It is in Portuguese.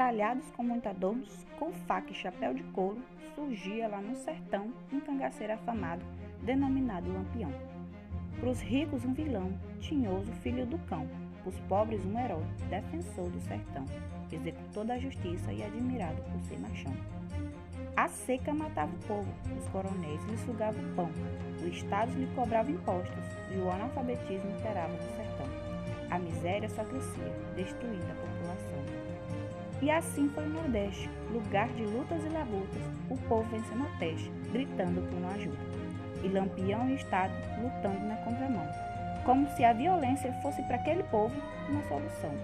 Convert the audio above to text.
tralhados com muita dor, com faca e chapéu de couro, surgia lá no sertão um cangaceiro afamado, denominado Lampião. Para os ricos, um vilão, tinhoso, filho do cão. Para os pobres, um herói, defensor do sertão, executor da justiça e admirado por ser machão. A seca matava o povo, os coronéis lhe sugavam o pão, o Estado lhe cobrava impostos e o analfabetismo imperava no sertão. A miséria só crescia, destruindo a população. E assim foi o Nordeste, lugar de lutas e labutas, o povo vencendo a peste, gritando por uma ajuda. E Lampião e Estado lutando na contramão, como se a violência fosse para aquele povo uma solução.